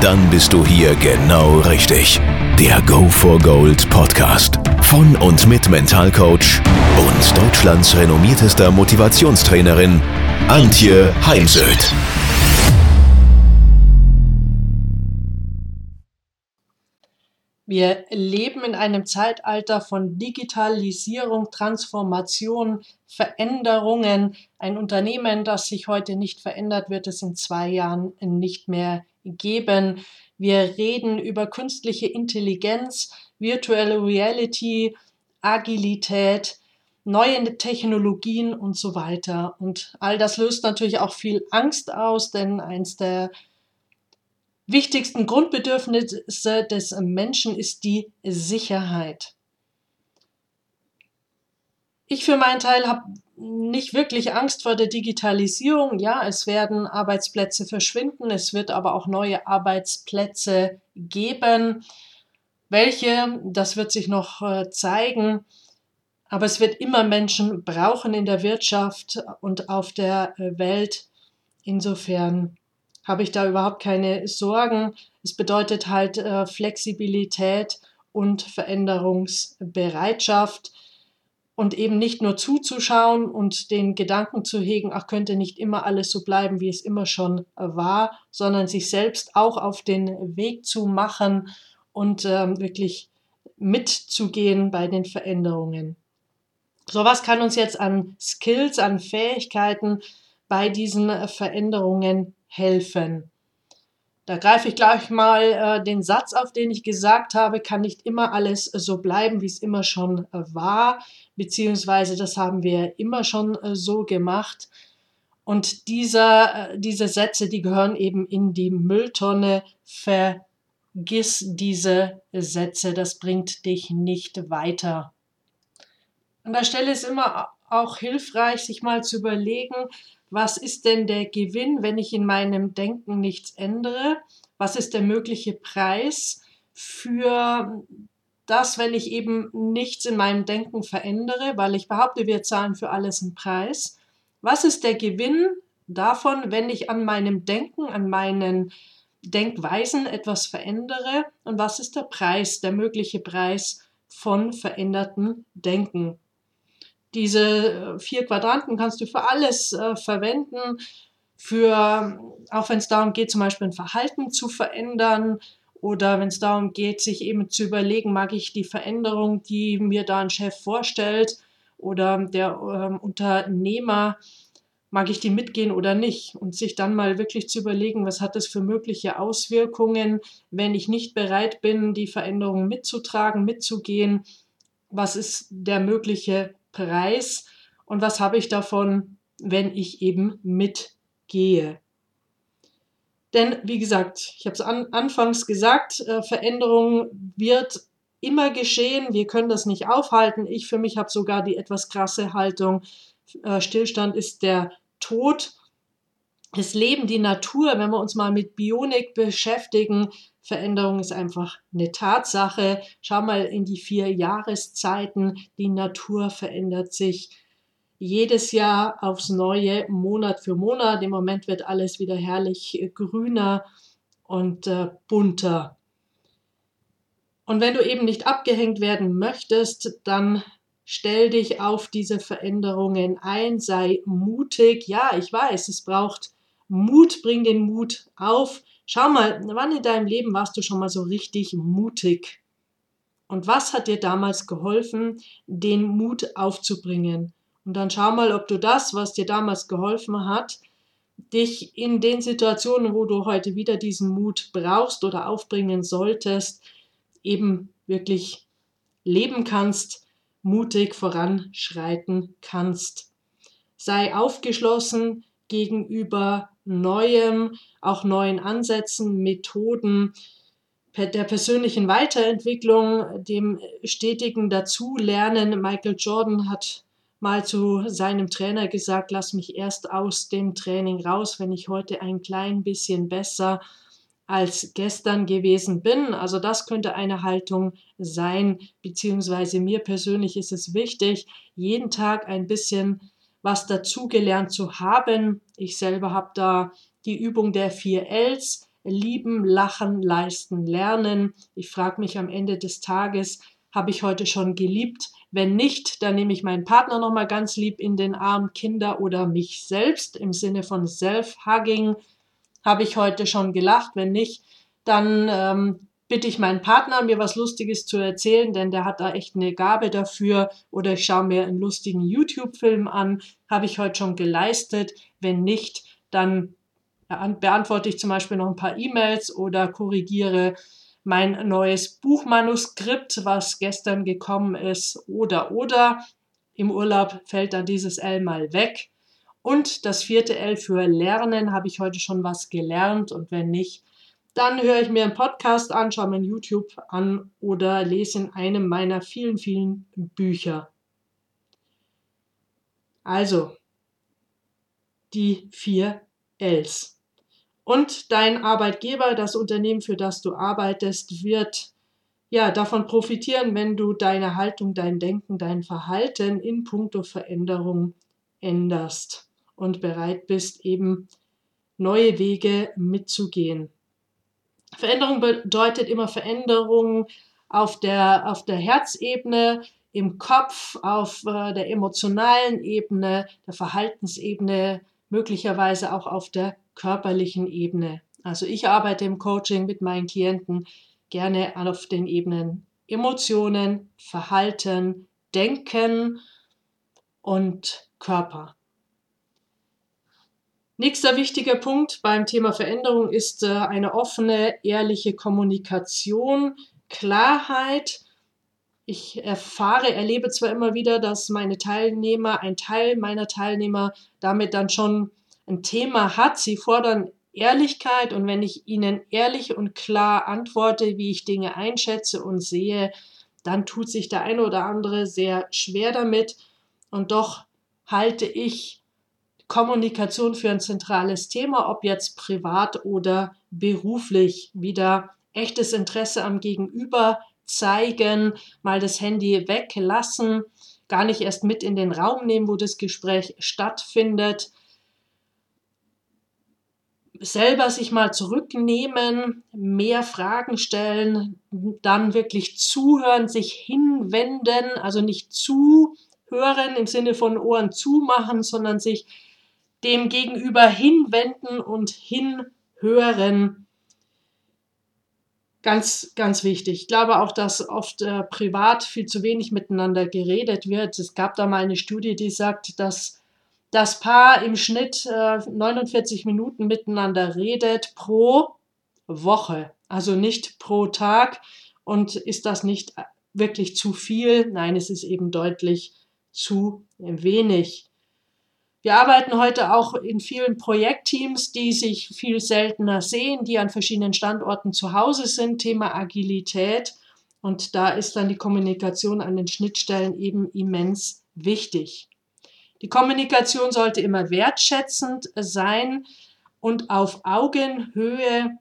Dann bist du hier genau richtig. Der Go for Gold Podcast von und mit Mentalcoach und Deutschlands renommiertester Motivationstrainerin Antje Heimsöth. Wir leben in einem Zeitalter von Digitalisierung, Transformation, Veränderungen. Ein Unternehmen, das sich heute nicht verändert, wird es in zwei Jahren nicht mehr geben. Wir reden über künstliche Intelligenz, Virtual Reality, Agilität, neue Technologien und so weiter. Und all das löst natürlich auch viel Angst aus, denn eins der wichtigsten Grundbedürfnisse des Menschen ist die Sicherheit. Ich für meinen Teil habe nicht wirklich Angst vor der Digitalisierung. Ja, es werden Arbeitsplätze verschwinden, es wird aber auch neue Arbeitsplätze geben. Welche, das wird sich noch äh, zeigen. Aber es wird immer Menschen brauchen in der Wirtschaft und auf der äh, Welt. Insofern habe ich da überhaupt keine Sorgen. Es bedeutet halt äh, Flexibilität und Veränderungsbereitschaft und eben nicht nur zuzuschauen und den Gedanken zu hegen, ach könnte nicht immer alles so bleiben, wie es immer schon war, sondern sich selbst auch auf den Weg zu machen und ähm, wirklich mitzugehen bei den Veränderungen. So was kann uns jetzt an Skills, an Fähigkeiten bei diesen äh, Veränderungen helfen. Da greife ich gleich mal äh, den Satz auf, den ich gesagt habe, kann nicht immer alles so bleiben, wie es immer schon äh, war, beziehungsweise das haben wir immer schon äh, so gemacht. Und dieser, äh, diese Sätze, die gehören eben in die Mülltonne. Ver Vergiss diese Sätze, das bringt dich nicht weiter. An der Stelle ist immer auch hilfreich, sich mal zu überlegen, was ist denn der Gewinn, wenn ich in meinem Denken nichts ändere? Was ist der mögliche Preis für das, wenn ich eben nichts in meinem Denken verändere, weil ich behaupte, wir zahlen für alles einen Preis. Was ist der Gewinn davon, wenn ich an meinem Denken, an meinen Denkweisen etwas verändere und was ist der Preis, der mögliche Preis von verändertem Denken. Diese äh, vier Quadranten kannst du für alles äh, verwenden, für, auch wenn es darum geht, zum Beispiel ein Verhalten zu verändern oder wenn es darum geht, sich eben zu überlegen, mag ich die Veränderung, die mir da ein Chef vorstellt oder der ähm, Unternehmer mag ich die mitgehen oder nicht? Und sich dann mal wirklich zu überlegen, was hat das für mögliche Auswirkungen, wenn ich nicht bereit bin, die Veränderungen mitzutragen, mitzugehen? Was ist der mögliche Preis und was habe ich davon, wenn ich eben mitgehe? Denn wie gesagt, ich habe es an, anfangs gesagt, äh, Veränderung wird immer geschehen. Wir können das nicht aufhalten. Ich für mich habe sogar die etwas krasse Haltung, äh, Stillstand ist der Tod. Das Leben, die Natur, wenn wir uns mal mit Bionik beschäftigen, Veränderung ist einfach eine Tatsache. Schau mal in die vier Jahreszeiten. Die Natur verändert sich jedes Jahr aufs Neue, Monat für Monat. Im Moment wird alles wieder herrlich grüner und äh, bunter. Und wenn du eben nicht abgehängt werden möchtest, dann stell dich auf diese Veränderungen ein, sei mutig. Ja, ich weiß, es braucht Mut, bring den Mut auf. Schau mal, wann in deinem Leben warst du schon mal so richtig mutig? Und was hat dir damals geholfen, den Mut aufzubringen? Und dann schau mal, ob du das, was dir damals geholfen hat, dich in den Situationen, wo du heute wieder diesen Mut brauchst oder aufbringen solltest, eben wirklich leben kannst mutig voranschreiten kannst. Sei aufgeschlossen gegenüber Neuem, auch neuen Ansätzen, Methoden, der persönlichen Weiterentwicklung, dem stetigen Dazulernen. Michael Jordan hat mal zu seinem Trainer gesagt, lass mich erst aus dem Training raus, wenn ich heute ein klein bisschen besser als gestern gewesen bin. Also das könnte eine Haltung sein, beziehungsweise mir persönlich ist es wichtig, jeden Tag ein bisschen was dazugelernt zu haben. Ich selber habe da die Übung der vier Ls, lieben, lachen, leisten, lernen. Ich frage mich am Ende des Tages, habe ich heute schon geliebt? Wenn nicht, dann nehme ich meinen Partner nochmal ganz lieb in den Arm, Kinder oder mich selbst im Sinne von Self-Hugging. Habe ich heute schon gelacht? Wenn nicht, dann ähm, bitte ich meinen Partner, mir was Lustiges zu erzählen, denn der hat da echt eine Gabe dafür. Oder ich schaue mir einen lustigen YouTube-Film an. Habe ich heute schon geleistet? Wenn nicht, dann beantworte ich zum Beispiel noch ein paar E-Mails oder korrigiere mein neues Buchmanuskript, was gestern gekommen ist, oder oder. Im Urlaub fällt dann dieses L mal weg. Und das vierte L für Lernen habe ich heute schon was gelernt und wenn nicht, dann höre ich mir einen Podcast an, schaue mir YouTube an oder lese in einem meiner vielen, vielen Bücher. Also, die vier Ls. Und dein Arbeitgeber, das Unternehmen, für das du arbeitest, wird ja davon profitieren, wenn du deine Haltung, dein Denken, dein Verhalten in puncto Veränderung änderst und bereit bist, eben neue Wege mitzugehen. Veränderung bedeutet immer Veränderung auf der, auf der Herzebene, im Kopf, auf äh, der emotionalen Ebene, der Verhaltensebene, möglicherweise auch auf der körperlichen Ebene. Also ich arbeite im Coaching mit meinen Klienten gerne auf den Ebenen Emotionen, Verhalten, Denken und Körper. Nächster wichtiger Punkt beim Thema Veränderung ist äh, eine offene, ehrliche Kommunikation, Klarheit. Ich erfahre, erlebe zwar immer wieder, dass meine Teilnehmer, ein Teil meiner Teilnehmer damit dann schon ein Thema hat. Sie fordern Ehrlichkeit und wenn ich ihnen ehrlich und klar antworte, wie ich Dinge einschätze und sehe, dann tut sich der eine oder andere sehr schwer damit und doch halte ich Kommunikation für ein zentrales Thema, ob jetzt privat oder beruflich. Wieder echtes Interesse am Gegenüber zeigen, mal das Handy weglassen, gar nicht erst mit in den Raum nehmen, wo das Gespräch stattfindet, selber sich mal zurücknehmen, mehr Fragen stellen, dann wirklich zuhören, sich hinwenden, also nicht zuhören im Sinne von Ohren zumachen, sondern sich dem Gegenüber hinwenden und hinhören. Ganz, ganz wichtig. Ich glaube auch, dass oft äh, privat viel zu wenig miteinander geredet wird. Es gab da mal eine Studie, die sagt, dass das Paar im Schnitt äh, 49 Minuten miteinander redet pro Woche, also nicht pro Tag. Und ist das nicht wirklich zu viel? Nein, es ist eben deutlich zu wenig. Wir arbeiten heute auch in vielen Projektteams, die sich viel seltener sehen, die an verschiedenen Standorten zu Hause sind, Thema Agilität. Und da ist dann die Kommunikation an den Schnittstellen eben immens wichtig. Die Kommunikation sollte immer wertschätzend sein und auf Augenhöhe.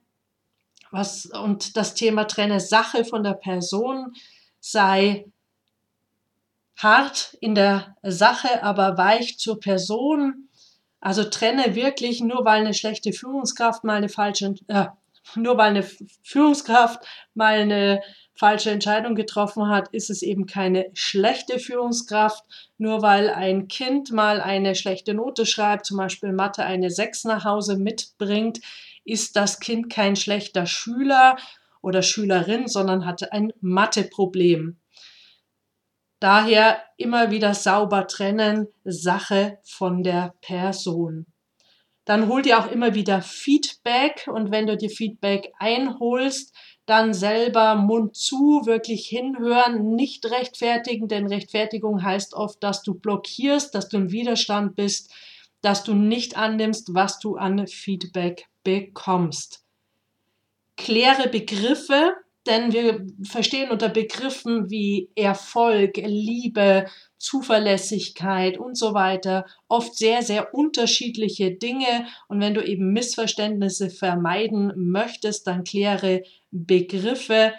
Was, und das Thema trenne Sache von der Person sei hart in der Sache, aber weich zur Person. Also trenne wirklich nur weil eine schlechte Führungskraft mal eine falsche, äh, nur weil eine Führungskraft mal eine falsche Entscheidung getroffen hat, ist es eben keine schlechte Führungskraft. Nur weil ein Kind mal eine schlechte Note schreibt, zum Beispiel Mathe eine 6 nach Hause mitbringt, ist das Kind kein schlechter Schüler oder Schülerin, sondern hatte ein Matheproblem. Daher immer wieder sauber trennen, Sache von der Person. Dann hol dir auch immer wieder Feedback und wenn du dir Feedback einholst, dann selber Mund zu, wirklich hinhören, nicht rechtfertigen, denn Rechtfertigung heißt oft, dass du blockierst, dass du im Widerstand bist, dass du nicht annimmst, was du an Feedback bekommst. Kläre Begriffe, denn wir verstehen unter Begriffen wie Erfolg, Liebe, Zuverlässigkeit und so weiter. Oft sehr, sehr unterschiedliche Dinge. Und wenn du eben Missverständnisse vermeiden möchtest, dann kläre Begriffe.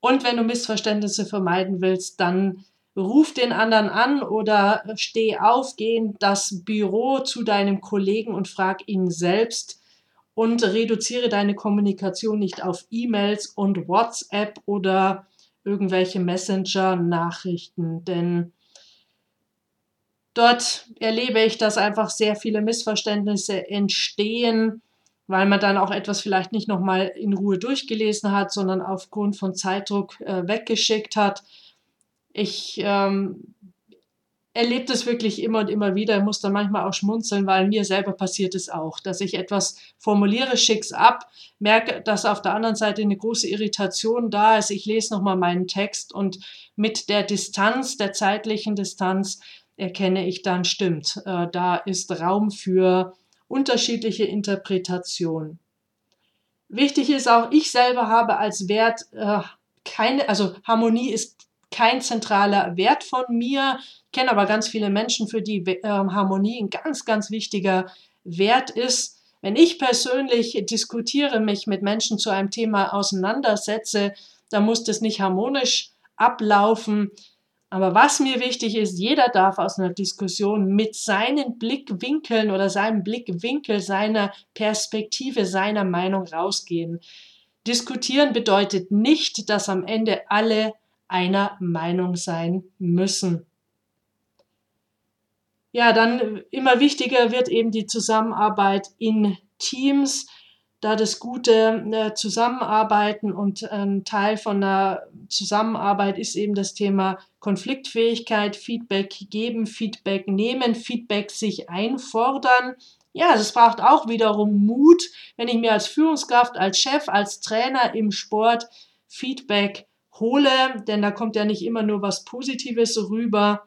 Und wenn du Missverständnisse vermeiden willst, dann ruf den anderen an oder steh auf, geh in das Büro zu deinem Kollegen und frag ihn selbst und reduziere deine Kommunikation nicht auf E-Mails und WhatsApp oder irgendwelche Messenger-Nachrichten, denn dort erlebe ich, dass einfach sehr viele Missverständnisse entstehen, weil man dann auch etwas vielleicht nicht nochmal in Ruhe durchgelesen hat, sondern aufgrund von Zeitdruck äh, weggeschickt hat. Ich ähm, erlebe das wirklich immer und immer wieder, muss dann manchmal auch schmunzeln, weil mir selber passiert es auch, dass ich etwas formuliere, schick's ab, merke, dass auf der anderen Seite eine große Irritation da ist. Ich lese nochmal meinen Text und mit der Distanz, der zeitlichen Distanz, erkenne ich dann, stimmt, äh, da ist Raum für unterschiedliche Interpretationen. Wichtig ist auch, ich selber habe als Wert äh, keine, also Harmonie ist kein zentraler Wert von mir. Ich kenne aber ganz viele Menschen, für die äh, Harmonie ein ganz, ganz wichtiger Wert ist. Wenn ich persönlich diskutiere, mich mit Menschen zu einem Thema auseinandersetze, dann muss das nicht harmonisch ablaufen. Aber was mir wichtig ist, jeder darf aus einer Diskussion mit seinen Blickwinkeln oder seinem Blickwinkel, seiner Perspektive, seiner Meinung rausgehen. Diskutieren bedeutet nicht, dass am Ende alle einer Meinung sein müssen. Ja, dann immer wichtiger wird eben die Zusammenarbeit in Teams, da das gute äh, Zusammenarbeiten und ein Teil von der Zusammenarbeit ist eben das Thema Konfliktfähigkeit, Feedback geben, Feedback nehmen, Feedback sich einfordern. Ja, es braucht auch wiederum Mut, wenn ich mir als Führungskraft, als Chef, als Trainer im Sport Feedback hole, denn da kommt ja nicht immer nur was Positives rüber.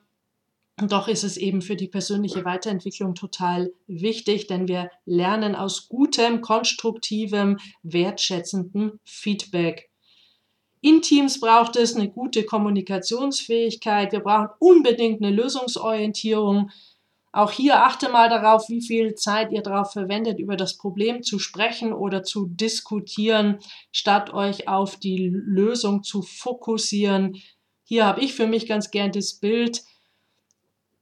Doch ist es eben für die persönliche Weiterentwicklung total wichtig, denn wir lernen aus gutem, konstruktivem, wertschätzendem Feedback. In Teams braucht es eine gute Kommunikationsfähigkeit. Wir brauchen unbedingt eine Lösungsorientierung. Auch hier achte mal darauf, wie viel Zeit ihr darauf verwendet, über das Problem zu sprechen oder zu diskutieren, statt euch auf die Lösung zu fokussieren. Hier habe ich für mich ganz gern das Bild.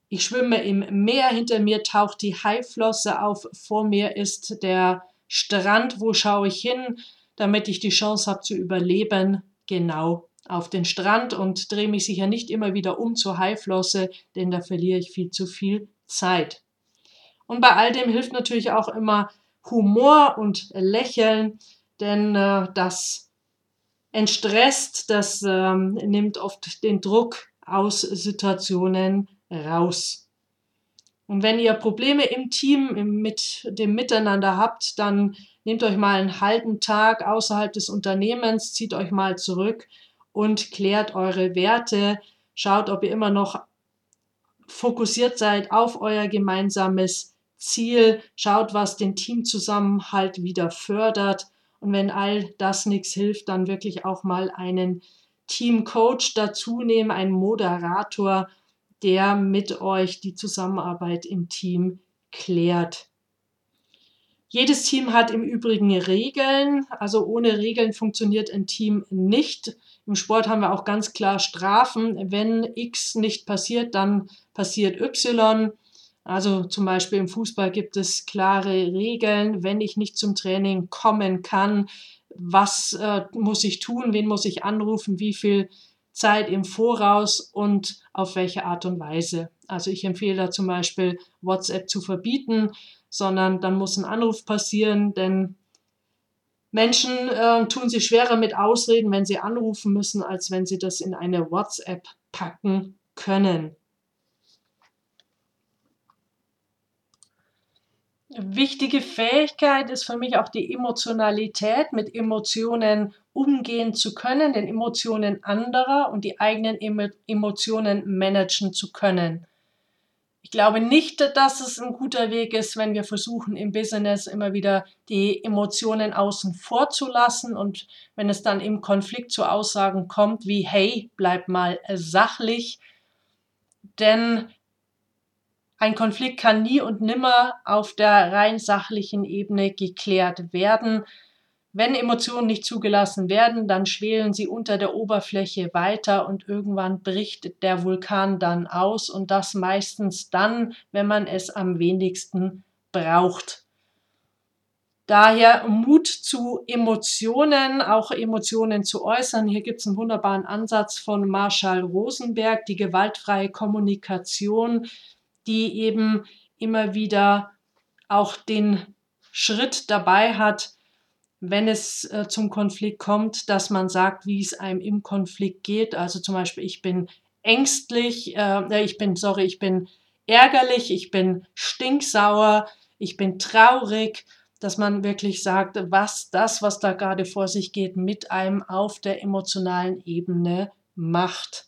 Ich schwimme im Meer, hinter mir taucht die Haiflosse auf, vor mir ist der Strand, wo schaue ich hin, damit ich die Chance habe zu überleben? Genau auf den Strand und drehe mich sicher nicht immer wieder um zur Haiflosse, denn da verliere ich viel zu viel Zeit. Und bei all dem hilft natürlich auch immer Humor und Lächeln, denn äh, das entstresst, das ähm, nimmt oft den Druck aus Situationen raus. Und wenn ihr Probleme im Team mit dem Miteinander habt, dann nehmt euch mal einen halben Tag außerhalb des Unternehmens, zieht euch mal zurück und klärt eure Werte, schaut, ob ihr immer noch fokussiert seid auf euer gemeinsames Ziel, schaut, was den Teamzusammenhalt wieder fördert. Und wenn all das nichts hilft, dann wirklich auch mal einen Teamcoach dazu nehmen, einen Moderator, der mit euch die Zusammenarbeit im Team klärt. Jedes Team hat im Übrigen Regeln. Also ohne Regeln funktioniert ein Team nicht. Im Sport haben wir auch ganz klar Strafen. Wenn X nicht passiert, dann passiert Y. Also zum Beispiel im Fußball gibt es klare Regeln. Wenn ich nicht zum Training kommen kann, was äh, muss ich tun? Wen muss ich anrufen? Wie viel Zeit im Voraus und auf welche Art und Weise? Also ich empfehle da zum Beispiel WhatsApp zu verbieten, sondern dann muss ein Anruf passieren, denn Menschen äh, tun sich schwerer mit Ausreden, wenn sie anrufen müssen, als wenn sie das in eine WhatsApp packen können. Wichtige Fähigkeit ist für mich auch die Emotionalität, mit Emotionen umgehen zu können, den Emotionen anderer und die eigenen Emotionen managen zu können. Ich glaube nicht, dass es ein guter Weg ist, wenn wir versuchen, im Business immer wieder die Emotionen außen vor zu lassen und wenn es dann im Konflikt zu Aussagen kommt wie, hey, bleib mal sachlich, denn ein Konflikt kann nie und nimmer auf der rein sachlichen Ebene geklärt werden. Wenn Emotionen nicht zugelassen werden, dann schwelen sie unter der Oberfläche weiter und irgendwann bricht der Vulkan dann aus und das meistens dann, wenn man es am wenigsten braucht. Daher Mut zu Emotionen, auch Emotionen zu äußern. Hier gibt es einen wunderbaren Ansatz von Marshall Rosenberg, die gewaltfreie Kommunikation, die eben immer wieder auch den Schritt dabei hat, wenn es äh, zum Konflikt kommt, dass man sagt, wie es einem im Konflikt geht. Also zum Beispiel, ich bin ängstlich, äh, ich bin, sorry, ich bin ärgerlich, ich bin stinksauer, ich bin traurig, dass man wirklich sagt, was das, was da gerade vor sich geht, mit einem auf der emotionalen Ebene macht.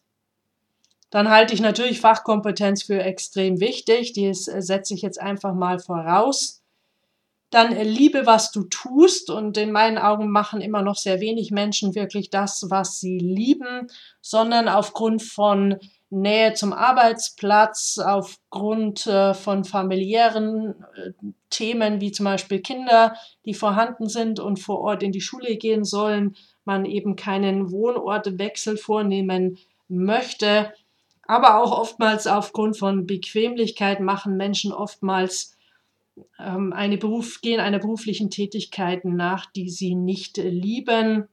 Dann halte ich natürlich Fachkompetenz für extrem wichtig. Die äh, setze ich jetzt einfach mal voraus dann liebe, was du tust. Und in meinen Augen machen immer noch sehr wenig Menschen wirklich das, was sie lieben, sondern aufgrund von Nähe zum Arbeitsplatz, aufgrund äh, von familiären äh, Themen wie zum Beispiel Kinder, die vorhanden sind und vor Ort in die Schule gehen sollen, man eben keinen Wohnortwechsel vornehmen möchte. Aber auch oftmals aufgrund von Bequemlichkeit machen Menschen oftmals eine Beruf, gehen einer beruflichen Tätigkeit nach, die sie nicht lieben.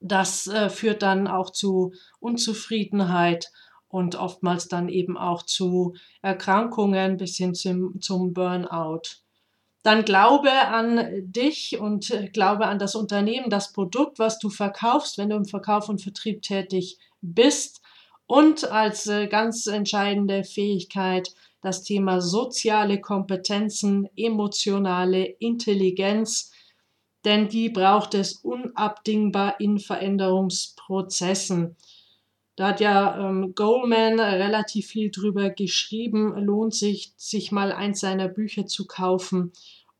Das äh, führt dann auch zu Unzufriedenheit und oftmals dann eben auch zu Erkrankungen bis hin zum, zum Burnout. Dann glaube an dich und glaube an das Unternehmen, das Produkt, was du verkaufst, wenn du im Verkauf und Vertrieb tätig bist. Und als äh, ganz entscheidende Fähigkeit, das Thema soziale Kompetenzen, emotionale Intelligenz, denn die braucht es unabdingbar in Veränderungsprozessen. Da hat ja ähm, Goldman relativ viel drüber geschrieben, lohnt sich, sich mal eins seiner Bücher zu kaufen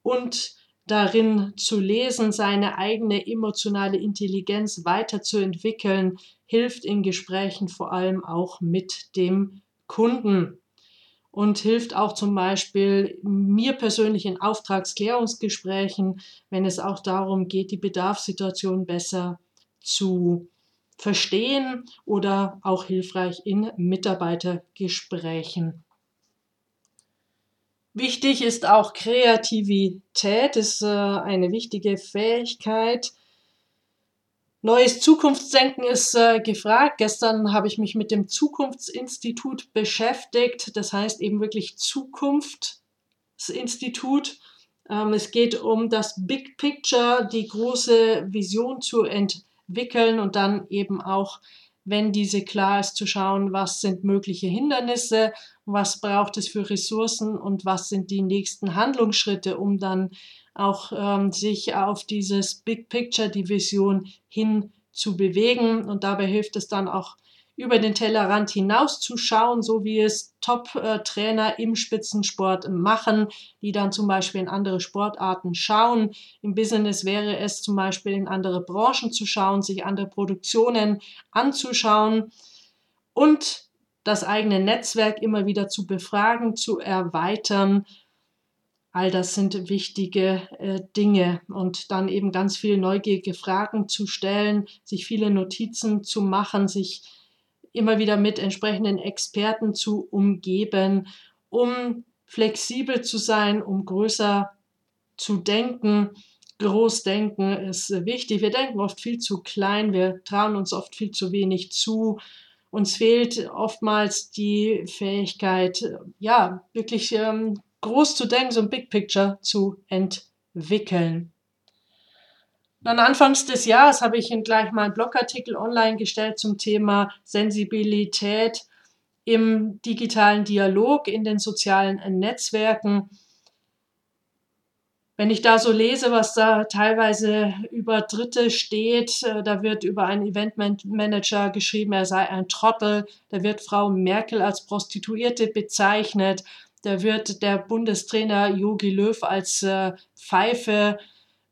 und darin zu lesen, seine eigene emotionale Intelligenz weiterzuentwickeln, hilft in Gesprächen vor allem auch mit dem Kunden und hilft auch zum Beispiel mir persönlich in Auftragsklärungsgesprächen, wenn es auch darum geht, die Bedarfssituation besser zu verstehen oder auch hilfreich in Mitarbeitergesprächen. Wichtig ist auch Kreativität, ist äh, eine wichtige Fähigkeit, Neues Zukunftsdenken ist äh, gefragt. Gestern habe ich mich mit dem Zukunftsinstitut beschäftigt. Das heißt eben wirklich Zukunftsinstitut. Ähm, es geht um das Big Picture, die große Vision zu entwickeln und dann eben auch, wenn diese klar ist, zu schauen, was sind mögliche Hindernisse, was braucht es für Ressourcen und was sind die nächsten Handlungsschritte, um dann auch ähm, sich auf dieses Big Picture, die Vision hin zu bewegen. Und dabei hilft es dann auch über den Tellerrand hinauszuschauen, so wie es Top-Trainer im Spitzensport machen, die dann zum Beispiel in andere Sportarten schauen. Im Business wäre es zum Beispiel in andere Branchen zu schauen, sich andere Produktionen anzuschauen und das eigene Netzwerk immer wieder zu befragen, zu erweitern All das sind wichtige äh, Dinge und dann eben ganz viele neugierige Fragen zu stellen, sich viele Notizen zu machen, sich immer wieder mit entsprechenden Experten zu umgeben, um flexibel zu sein, um größer zu denken. Großdenken ist wichtig. Wir denken oft viel zu klein, wir trauen uns oft viel zu wenig zu. Uns fehlt oftmals die Fähigkeit, ja, wirklich ähm, groß zu denken, so ein Big Picture zu entwickeln. Dann anfangs des Jahres habe ich gleich mal einen Blogartikel online gestellt zum Thema Sensibilität im digitalen Dialog in den sozialen Netzwerken. Wenn ich da so lese, was da teilweise über Dritte steht, äh, da wird über einen Eventmanager geschrieben, er sei ein Trottel, da wird Frau Merkel als Prostituierte bezeichnet, da wird der Bundestrainer Jogi Löw als äh, Pfeife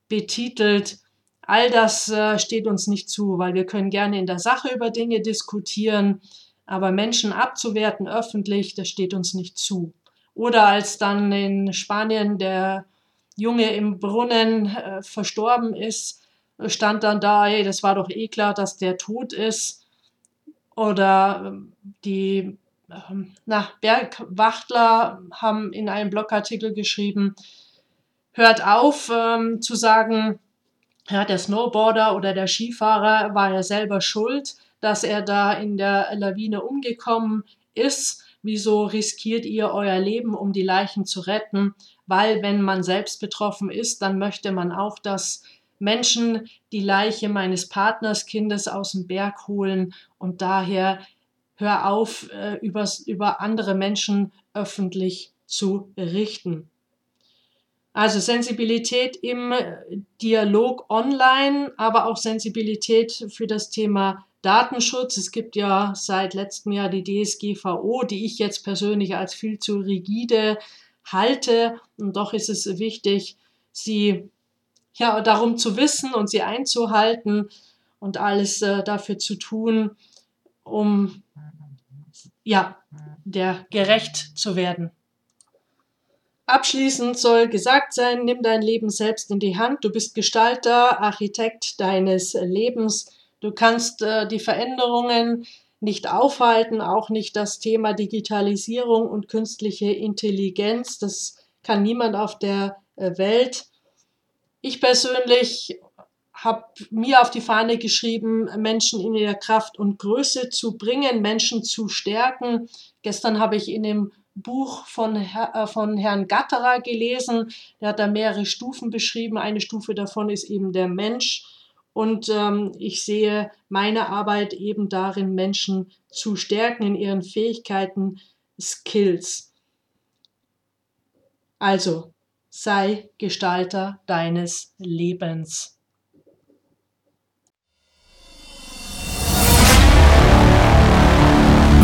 betitelt. All das äh, steht uns nicht zu, weil wir können gerne in der Sache über Dinge diskutieren, Aber Menschen abzuwerten öffentlich, das steht uns nicht zu. Oder als dann in Spanien der Junge im Brunnen äh, verstorben ist, stand dann da, hey, das war doch eh klar, dass der tot ist. Oder ähm, die ähm, na, Bergwachtler haben in einem Blogartikel geschrieben, hört auf ähm, zu sagen, ja, der Snowboarder oder der Skifahrer war ja selber schuld, dass er da in der Lawine umgekommen ist. Wieso riskiert ihr euer Leben, um die Leichen zu retten? Weil wenn man selbst betroffen ist, dann möchte man auch, dass Menschen die Leiche meines Partners Kindes aus dem Berg holen und daher hör auf, äh, übers, über andere Menschen öffentlich zu richten. Also Sensibilität im Dialog online, aber auch Sensibilität für das Thema Datenschutz. Es gibt ja seit letztem Jahr die DSGVO, die ich jetzt persönlich als viel zu rigide halte. Und doch ist es wichtig, sie ja darum zu wissen und sie einzuhalten und alles äh, dafür zu tun, um ja der gerecht zu werden. Abschließend soll gesagt sein, nimm dein Leben selbst in die Hand. Du bist Gestalter, Architekt deines Lebens. Du kannst äh, die Veränderungen nicht aufhalten, auch nicht das Thema Digitalisierung und künstliche Intelligenz. Das kann niemand auf der äh, Welt. Ich persönlich habe mir auf die Fahne geschrieben, Menschen in ihrer Kraft und Größe zu bringen, Menschen zu stärken. Gestern habe ich in dem Buch von, Herr, äh, von Herrn Gatterer gelesen. Der hat da mehrere Stufen beschrieben. Eine Stufe davon ist eben der Mensch. Und ähm, ich sehe meine Arbeit eben darin, Menschen zu stärken in ihren Fähigkeiten, Skills. Also, sei Gestalter deines Lebens.